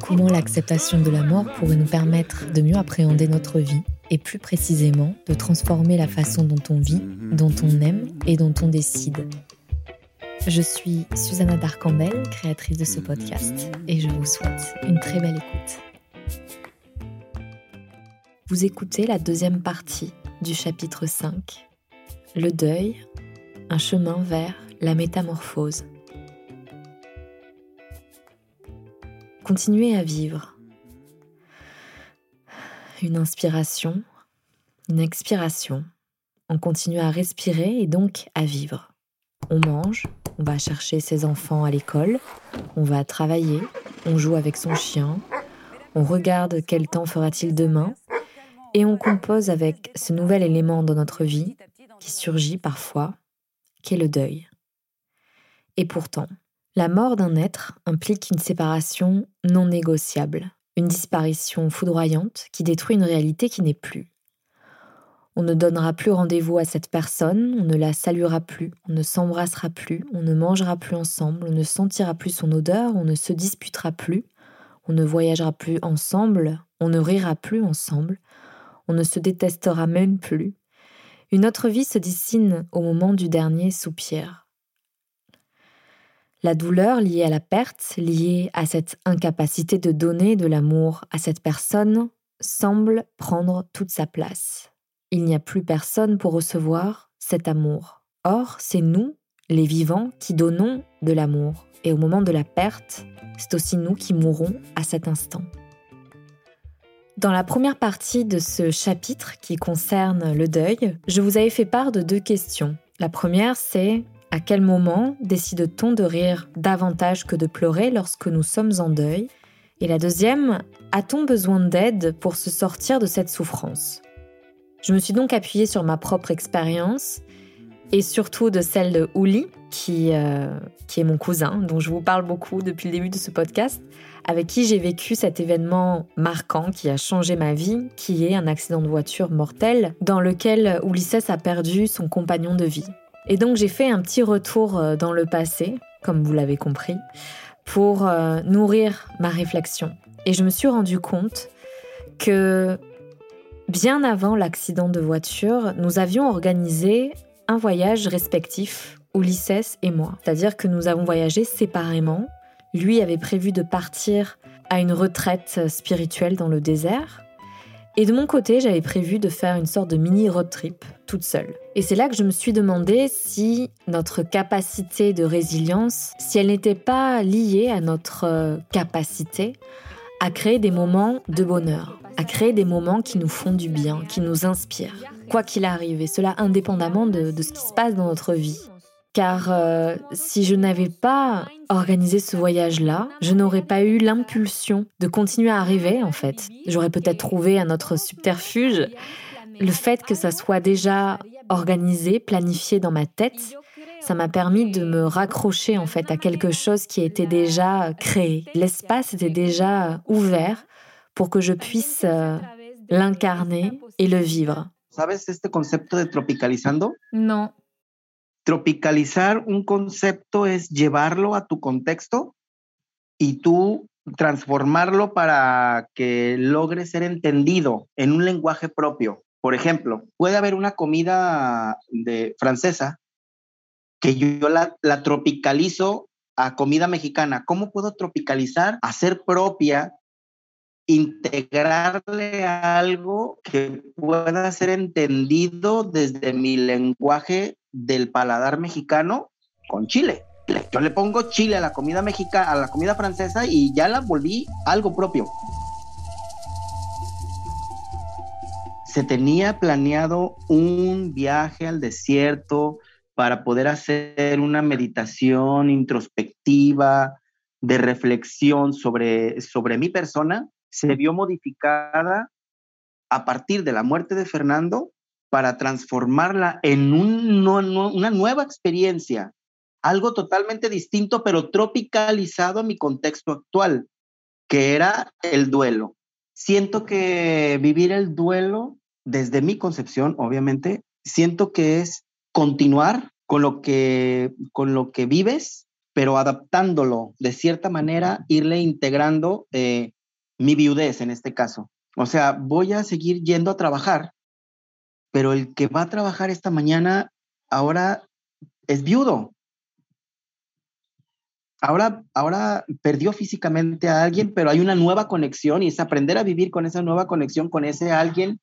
Comment l'acceptation de la mort pourrait nous permettre de mieux appréhender notre vie et plus précisément de transformer la façon dont on vit, dont on aime et dont on décide. Je suis Susanna Darcambel, créatrice de ce podcast, et je vous souhaite une très belle écoute. Vous écoutez la deuxième partie du chapitre 5, Le deuil, un chemin vers la métamorphose. Continuez à vivre. Une inspiration, une expiration. On continue à respirer et donc à vivre. On mange, on va chercher ses enfants à l'école, on va travailler, on joue avec son chien, on regarde quel temps fera-t-il demain, et on compose avec ce nouvel élément dans notre vie qui surgit parfois, qu'est le deuil. Et pourtant, la mort d'un être implique une séparation non négociable, une disparition foudroyante qui détruit une réalité qui n'est plus. On ne donnera plus rendez-vous à cette personne, on ne la saluera plus, on ne s'embrassera plus, on ne mangera plus ensemble, on ne sentira plus son odeur, on ne se disputera plus, on ne voyagera plus ensemble, on ne rira plus ensemble, on ne se détestera même plus. Une autre vie se dessine au moment du dernier soupir. La douleur liée à la perte, liée à cette incapacité de donner de l'amour à cette personne, semble prendre toute sa place. Il n'y a plus personne pour recevoir cet amour. Or, c'est nous, les vivants, qui donnons de l'amour. Et au moment de la perte, c'est aussi nous qui mourrons à cet instant. Dans la première partie de ce chapitre qui concerne le deuil, je vous avais fait part de deux questions. La première, c'est à quel moment décide-t-on de rire davantage que de pleurer lorsque nous sommes en deuil? Et la deuxième, a-t-on besoin d'aide pour se sortir de cette souffrance? Je me suis donc appuyée sur ma propre expérience et surtout de celle de Ouli, qui, euh, qui est mon cousin, dont je vous parle beaucoup depuis le début de ce podcast, avec qui j'ai vécu cet événement marquant qui a changé ma vie, qui est un accident de voiture mortel dans lequel Ulysses a perdu son compagnon de vie. Et donc j'ai fait un petit retour euh, dans le passé, comme vous l'avez compris, pour euh, nourrir ma réflexion. Et je me suis rendu compte que bien avant l'accident de voiture, nous avions organisé un voyage respectif, Ulysses et moi. C'est-à-dire que nous avons voyagé séparément. Lui avait prévu de partir à une retraite spirituelle dans le désert. Et de mon côté, j'avais prévu de faire une sorte de mini road trip Et c'est là que je me suis demandé si notre capacité de résilience, si elle n'était pas liée à notre euh, capacité à créer des moments de bonheur, à créer des moments qui nous font du bien, qui nous inspirent, quoi qu'il arrive, et cela indépendamment de, de ce qui se passe dans notre vie. Car euh, si je n'avais pas organisé ce voyage-là, je n'aurais pas eu l'impulsion de continuer à rêver, en fait. J'aurais peut-être trouvé un autre subterfuge. Le fait que ça soit déjà organisé, planifié dans ma tête, ça m'a permis de me raccrocher en fait à quelque chose qui était déjà créé. L'espace était déjà ouvert pour que je puisse euh, l'incarner et le vivre. ¿Sabes este concepto de tropicalizando? Non. Tropicalizar un concepto es llevarlo a tu contexto y tú transformarlo para que logre ser entendido en un lenguaje propio. Por ejemplo, puede haber una comida de francesa que yo la, la tropicalizo a comida mexicana. ¿Cómo puedo tropicalizar, hacer propia, integrarle algo que pueda ser entendido desde mi lenguaje del paladar mexicano con chile? Yo le pongo chile a la comida mexicana, a la comida francesa y ya la volví algo propio. Se tenía planeado un viaje al desierto, para poder hacer una meditación introspectiva, de reflexión sobre, sobre mi persona, se vio modificada a partir de la muerte de Fernando para transformarla en una nueva experiencia, algo totalmente distinto, pero tropicalizado a mi contexto actual, que era el duelo. Siento que vivir el duelo, desde mi concepción, obviamente, siento que es continuar con lo que, con lo que vives, pero adaptándolo de cierta manera, irle integrando eh, mi viudez en este caso. O sea, voy a seguir yendo a trabajar, pero el que va a trabajar esta mañana ahora es viudo. Ahora, ahora perdió físicamente a alguien, pero hay una nueva conexión y es aprender a vivir con esa nueva conexión, con ese alguien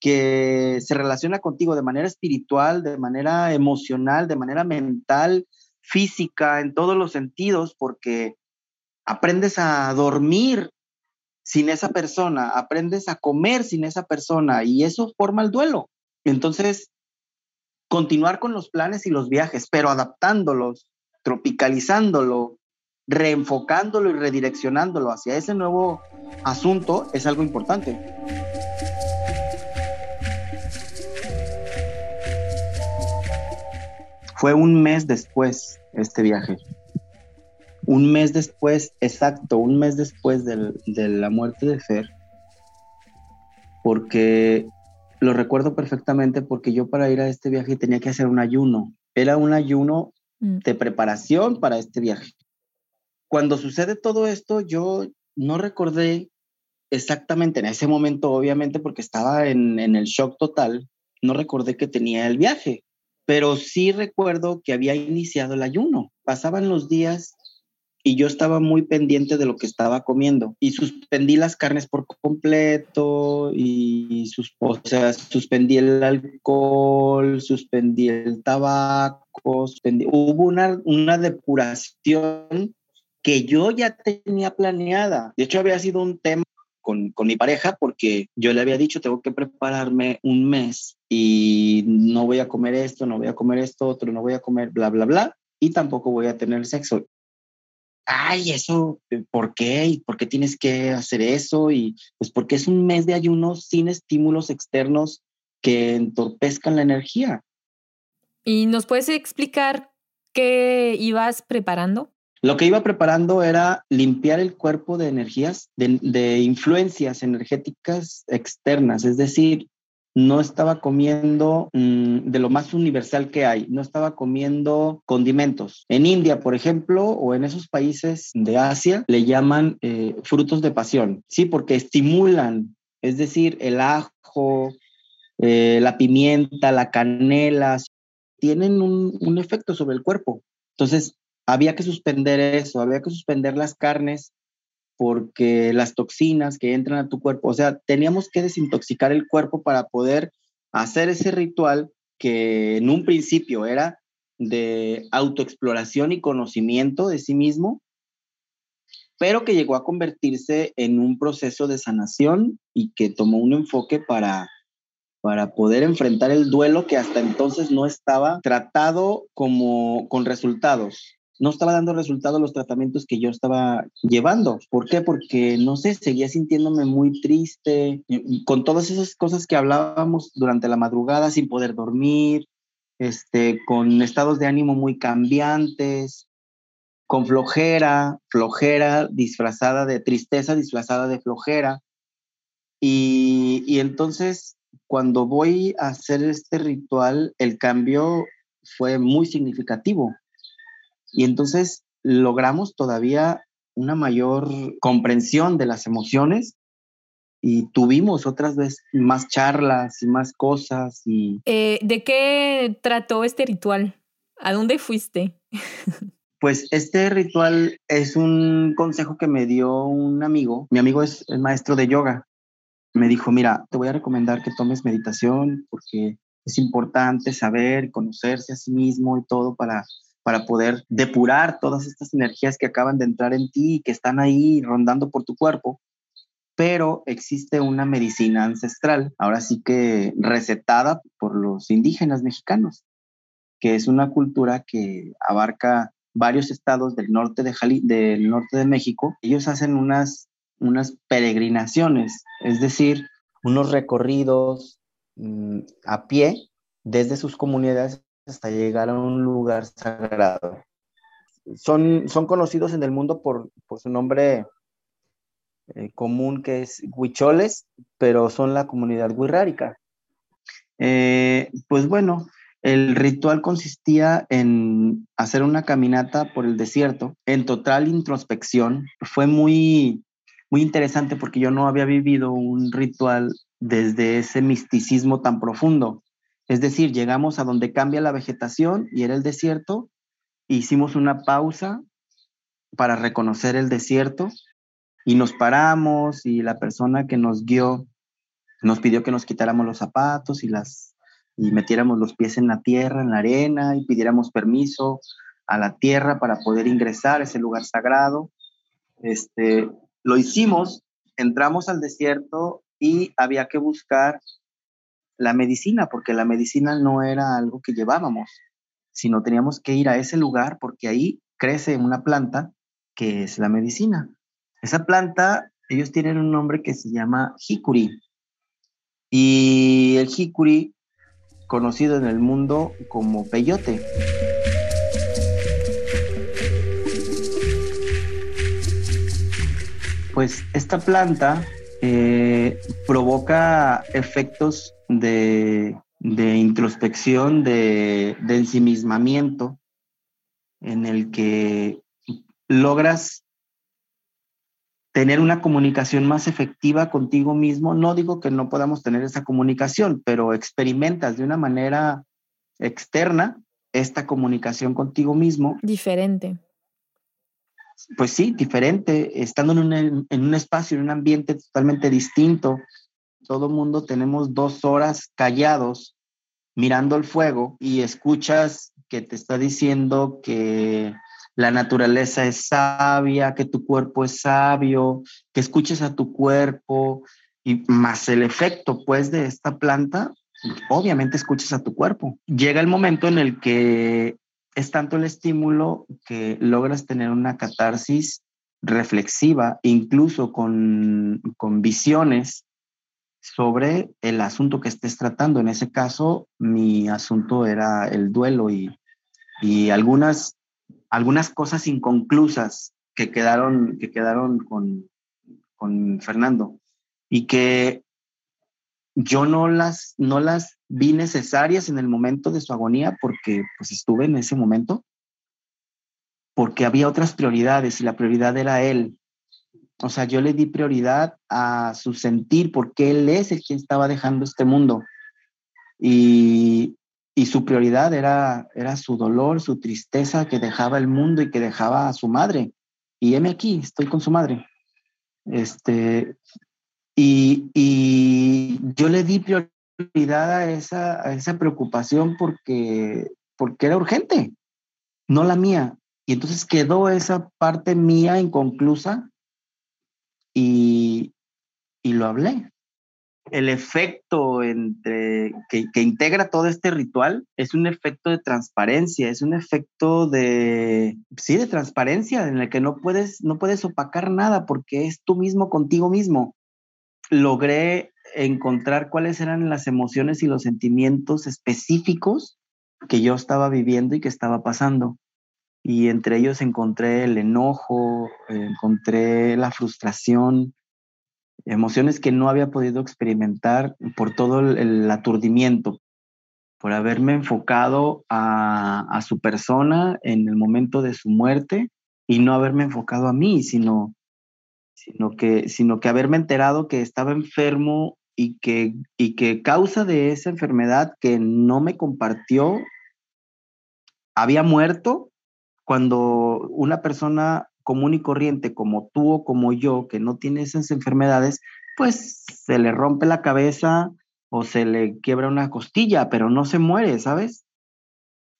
que se relaciona contigo de manera espiritual, de manera emocional, de manera mental, física, en todos los sentidos, porque aprendes a dormir sin esa persona, aprendes a comer sin esa persona y eso forma el duelo. Entonces, continuar con los planes y los viajes, pero adaptándolos, tropicalizándolo, reenfocándolo y redireccionándolo hacia ese nuevo asunto es algo importante. Fue un mes después este viaje. Un mes después, exacto, un mes después de la muerte de Fer, porque lo recuerdo perfectamente porque yo para ir a este viaje tenía que hacer un ayuno. Era un ayuno mm. de preparación para este viaje. Cuando sucede todo esto, yo no recordé exactamente en ese momento, obviamente, porque estaba en, en el shock total, no recordé que tenía el viaje pero sí recuerdo que había iniciado el ayuno. Pasaban los días y yo estaba muy pendiente de lo que estaba comiendo y suspendí las carnes por completo y sus, o sea, suspendí el alcohol, suspendí el tabaco, hubo una, una depuración que yo ya tenía planeada. De hecho, había sido un tema con, con, mi pareja porque yo le había dicho, tengo que prepararme un mes y no voy a comer esto, no voy a comer esto, otro, no voy a comer bla, bla, bla, y tampoco voy a tener sexo. Ay, eso, eh, ¿por qué? ¿Y por qué tienes que hacer eso? Y pues porque es un mes de ayuno sin estímulos externos que entorpezcan la energía. ¿Y nos puedes explicar qué ibas preparando? Lo que iba preparando era limpiar el cuerpo de energías, de, influencias energéticas externas, es decir, no estaba comiendo mm, de lo más universal que hay, no estaba comiendo condimentos. En India, por ejemplo, o en esos países de Asia, le llaman eh, frutos de pasión, ¿sí? Porque estimulan, es decir, el ajo, eh, la pimienta, la canela, tienen un, un efecto sobre el cuerpo. Entonces, había que suspender eso, había que suspender las carnes porque las toxinas que entran a tu cuerpo, o sea, teníamos que desintoxicar el cuerpo para poder hacer ese ritual que en un principio era de autoexploración y conocimiento de sí mismo, pero que llegó a convertirse en un proceso de sanación y que tomó un enfoque para, para poder enfrentar el duelo que hasta entonces no estaba tratado como con resultados no estaba dando resultados los tratamientos que yo estaba llevando. ¿Por qué? Porque, no sé, seguía sintiéndome muy triste, con todas esas cosas que hablábamos durante la madrugada, sin poder dormir, este, con estados de ánimo muy cambiantes, con flojera, flojera disfrazada de tristeza, disfrazada de flojera. Y, y entonces, cuando voy a hacer este ritual, el cambio fue muy significativo y entonces logramos todavía una mayor comprensión de las emociones y tuvimos otras veces más charlas y más cosas. Y... Eh, ¿De qué trató este ritual? ¿A dónde fuiste? Pues este ritual es un consejo que me dio un amigo. Mi amigo es el maestro de yoga. Me dijo, mira, te voy a recomendar que tomes meditación porque es importante saber, conocerse a sí mismo y todo para para poder depurar todas estas energías que acaban de entrar en ti y que están ahí rondando por tu cuerpo. Pero existe una medicina ancestral, ahora sí que recetada por los indígenas mexicanos, que es una cultura que abarca varios estados del norte de, del norte de México, ellos hacen unas, unas peregrinaciones, es decir, unos recorridos mm, a pie desde sus comunidades hasta llegar a un lugar sagrado. Son, son conocidos en el mundo por, por su nombre eh, común que es huicholes, pero son la comunidad huirrárica. Eh, pues bueno, el ritual consistía en hacer una caminata por el desierto en total introspección. Fue muy, muy interesante porque yo no había vivido un ritual desde ese misticismo tan profundo. Es decir, llegamos a donde cambia la vegetación y era el desierto. Hicimos una pausa para reconocer el desierto y nos paramos y la persona que nos guió nos pidió que nos quitáramos los zapatos y las y metiéramos los pies en la tierra, en la arena y pidiéramos permiso a la tierra para poder ingresar a ese lugar sagrado. Este, lo hicimos, entramos al desierto y había que buscar la medicina, porque la medicina no era algo que llevábamos, sino teníamos que ir a ese lugar porque ahí crece una planta que es la medicina. Esa planta, ellos tienen un nombre que se llama jicuri. Y el jicuri conocido en el mundo como peyote. Pues esta planta eh, provoca efectos de, introspección, de, de ensimismamiento, en el que logras tener una comunicación más efectiva contigo mismo. No digo que no podamos tener esa comunicación, pero experimentas de una manera externa esta comunicación contigo mismo. Diferente. Pues sí, diferente, estando en un, en un espacio, en un ambiente totalmente distinto. Todo mundo tenemos dos horas callados mirando el fuego y escuchas que te está diciendo que la naturaleza es sabia, que tu cuerpo es sabio, que escuches a tu cuerpo y más el efecto pues de esta planta, obviamente escuches a tu cuerpo. Llega el momento en el que es tanto el estímulo que logras tener una catarsis reflexiva, incluso con, con visiones sobre el asunto que estés tratando. En ese caso, mi asunto era el duelo y, y algunas algunas cosas inconclusas que quedaron, que quedaron con, con Fernando y que yo no las, no las vi necesarias en el momento de su agonía porque pues estuve en ese momento, porque había otras prioridades y la prioridad era él. O sea, yo le di prioridad a su sentir porque él es el quien estaba dejando este mundo. Y, y su prioridad era, era su dolor, su tristeza que dejaba el mundo y que dejaba a su madre. Y heme aquí, estoy con su madre. Este, y, y yo le di prioridad a esa, a esa preocupación porque, porque era urgente, no la mía. Y entonces quedó esa parte mía inconclusa y, y lo hablé el efecto entre, que, integra todo este ritual es un efecto de transparencia, es un efecto de, sí, de transparencia en el que no puedes, no puedes opacar nada porque es tú mismo contigo mismo. Logré encontrar cuáles eran las emociones y los sentimientos específicos que yo estaba viviendo y que estaba pasando. Y entre ellos encontré el enojo, encontré la frustración, emociones que no había podido experimentar por todo el, aturdimiento, por haberme enfocado a, su persona en el momento de su muerte y no haberme enfocado a mí, sino, sino, que, sino que haberme enterado que estaba enfermo y que, y que causa de esa enfermedad que no me compartió, había muerto cuando una persona común y corriente como tú o como yo, que no tiene esas enfermedades, pues se le rompe la cabeza o se le quiebra una costilla, pero no se muere, ¿sabes?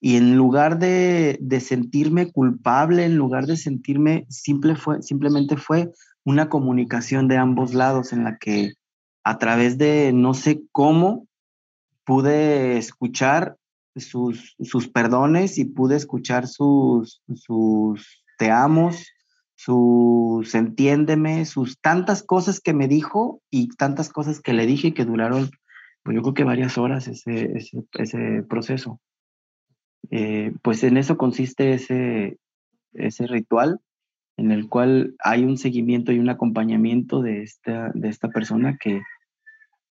Y en lugar de, sentirme culpable, en lugar de sentirme, simple fue, simplemente fue una comunicación de ambos lados en la que a través de no sé cómo pude escuchar sus, sus perdones y pude escuchar sus, sus te amos, sus entiéndeme, sus tantas cosas que me dijo y tantas cosas que le dije que duraron, pues yo creo que varias horas ese, ese, proceso. Eh, pues en eso consiste ese, ese ritual en el cual hay un seguimiento y un acompañamiento de esta, de esta persona que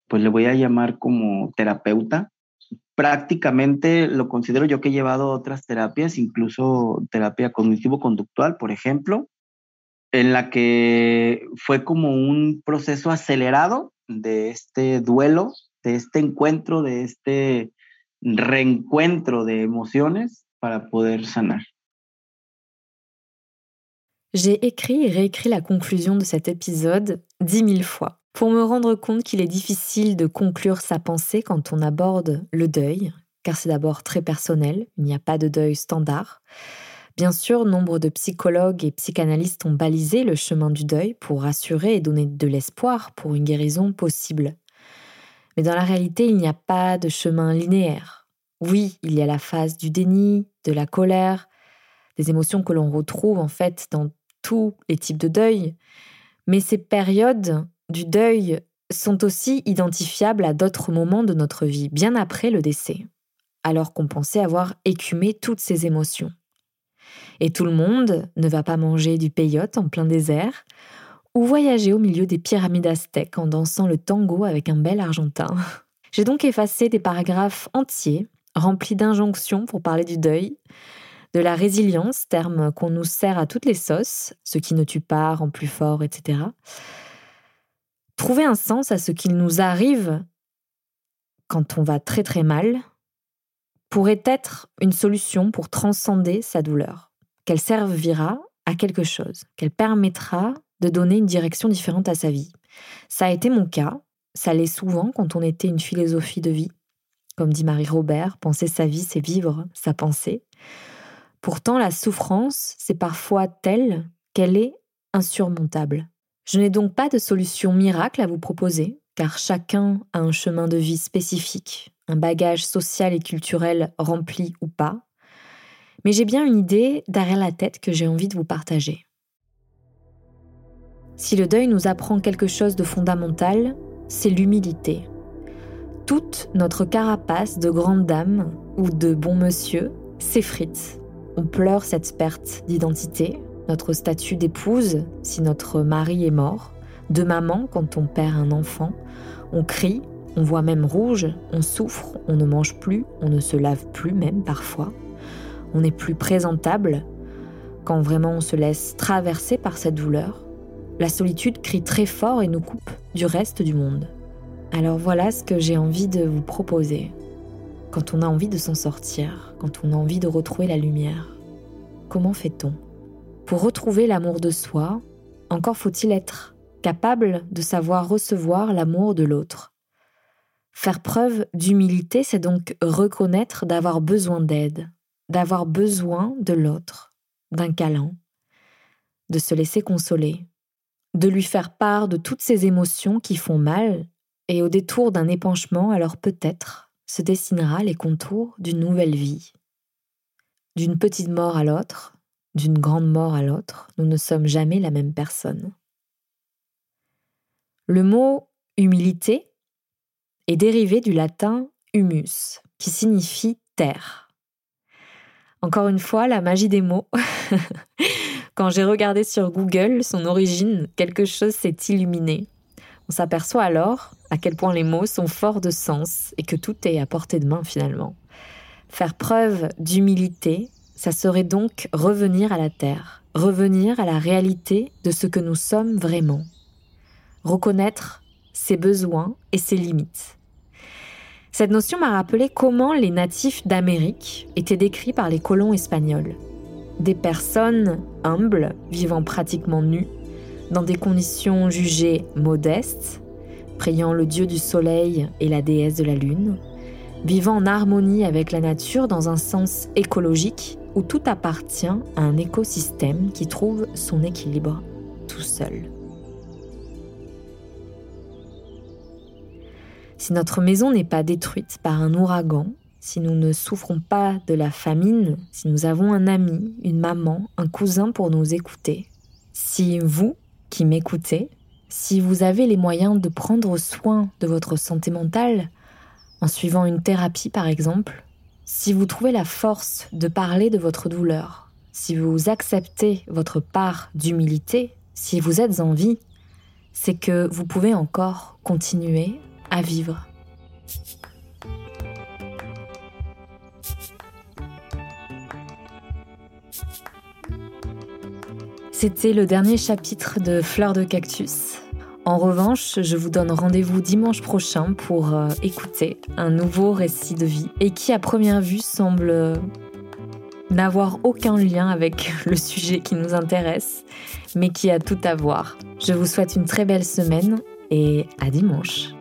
pues le voy a llamar como terapeuta. Prácticamente lo considero yo que he llevado otras terapias, incluso terapia cognitivo-conductual, por ejemplo, en la que fue como un proceso acelerado de este duelo, de este encuentro, de este reencuentro de emociones para poder sanar. J'ai écrit et réécrit la conclusion de cet épisode dix mille fois pour me rendre compte qu'il est difficile de conclure sa pensée quand on aborde le deuil, car c'est d'abord très personnel, il n'y a pas de deuil standard. Bien sûr, nombre de psychologues et psychanalystes ont balisé le chemin du deuil pour rassurer et donner de l'espoir pour une guérison possible. Mais dans la réalité, il n'y a pas de chemin linéaire. Oui, il y a la phase du déni, de la colère, des émotions que l'on retrouve en fait dans tous les types de deuil, mais ces périodes du deuil sont aussi identifiables à d'autres moments de notre vie, bien après le décès, alors qu'on pensait avoir écumé toutes ces émotions. Et tout le monde ne va pas manger du peyote en plein désert ou voyager au milieu des pyramides aztèques en dansant le tango avec un bel argentin. J'ai donc effacé des paragraphes entiers remplis d'injonctions pour parler du deuil, de la résilience, terme qu'on nous sert à toutes les sauces, ce qui ne tue pas, rend plus fort, etc. Trouver un sens à ce qu'il nous arrive quand on va très très mal pourrait être une solution pour transcender sa douleur, qu'elle servira à quelque chose, qu'elle permettra de donner une direction différente à sa vie. Ça a été mon cas, ça l'est souvent quand on était une philosophie de vie. Comme dit Marie Robert, penser sa vie, c'est vivre sa pensée. Pourtant, la souffrance, c'est parfois telle qu'elle est insurmontable. Je n'ai donc pas de solution miracle à vous proposer, car chacun a un chemin de vie spécifique, un bagage social et culturel rempli ou pas, mais j'ai bien une idée derrière la tête que j'ai envie de vous partager. Si le deuil nous apprend quelque chose de fondamental, c'est l'humilité. Toute notre carapace de grande dame ou de bon monsieur s'effrite. On pleure cette perte d'identité, notre statut d'épouse si notre mari est mort, de maman quand on perd un enfant. On crie, on voit même rouge, on souffre, on ne mange plus, on ne se lave plus même parfois. On n'est plus présentable quand vraiment on se laisse traverser par cette douleur. La solitude crie très fort et nous coupe du reste du monde. Alors voilà ce que j'ai envie de vous proposer. Quand on a envie de s'en sortir, quand on a envie de retrouver la lumière, comment fait-on? Pour retrouver l'amour de soi, encore faut-il être capable de savoir recevoir l'amour de l'autre. Faire preuve d'humilité, c'est donc reconnaître d'avoir besoin d'aide, d'avoir besoin de l'autre, d'un câlin, de se laisser consoler, de lui faire part de toutes ces émotions qui font mal, et au détour d'un épanchement, alors peut-être se dessinera les contours d'une nouvelle vie. D'une petite mort à l'autre, d'une grande mort à l'autre, nous ne sommes jamais la même personne. Le mot humilité est dérivé du latin humus, qui signifie terre. Encore une fois, la magie des mots. Quand j'ai regardé sur Google son origine, quelque chose s'est illuminé. On s'aperçoit alors à quel point les mots sont forts de sens et que tout est à portée de main finalement. Faire preuve d'humilité, ça serait donc revenir à la terre, revenir à la réalité de ce que nous sommes vraiment. Reconnaître ses besoins et ses limites. Cette notion m'a rappelé comment les natifs d'Amérique étaient décrits par les colons espagnols. Des personnes humbles, vivant pratiquement nues, dans des conditions jugées modestes, priant le dieu du soleil et la déesse de la lune, vivant en harmonie avec la nature dans un sens écologique où tout appartient à un écosystème qui trouve son équilibre tout seul. Si notre maison n'est pas détruite par un ouragan, si nous ne souffrons pas de la famine, si nous avons un ami, une maman, un cousin pour nous écouter, si vous, qui m'écoutez, si vous avez les moyens de prendre soin de votre santé mentale, en suivant une thérapie par exemple, si vous trouvez la force de parler de votre douleur, si vous acceptez votre part d'humilité, si vous êtes en vie, c'est que vous pouvez encore continuer à vivre. C'était le dernier chapitre de Fleurs de Cactus. En revanche, je vous donne rendez-vous dimanche prochain pour euh, écouter un nouveau récit de vie et qui à première vue semble euh, n'avoir aucun lien avec le sujet qui nous intéresse, mais qui a tout à voir. Je vous souhaite une très belle semaine et à dimanche.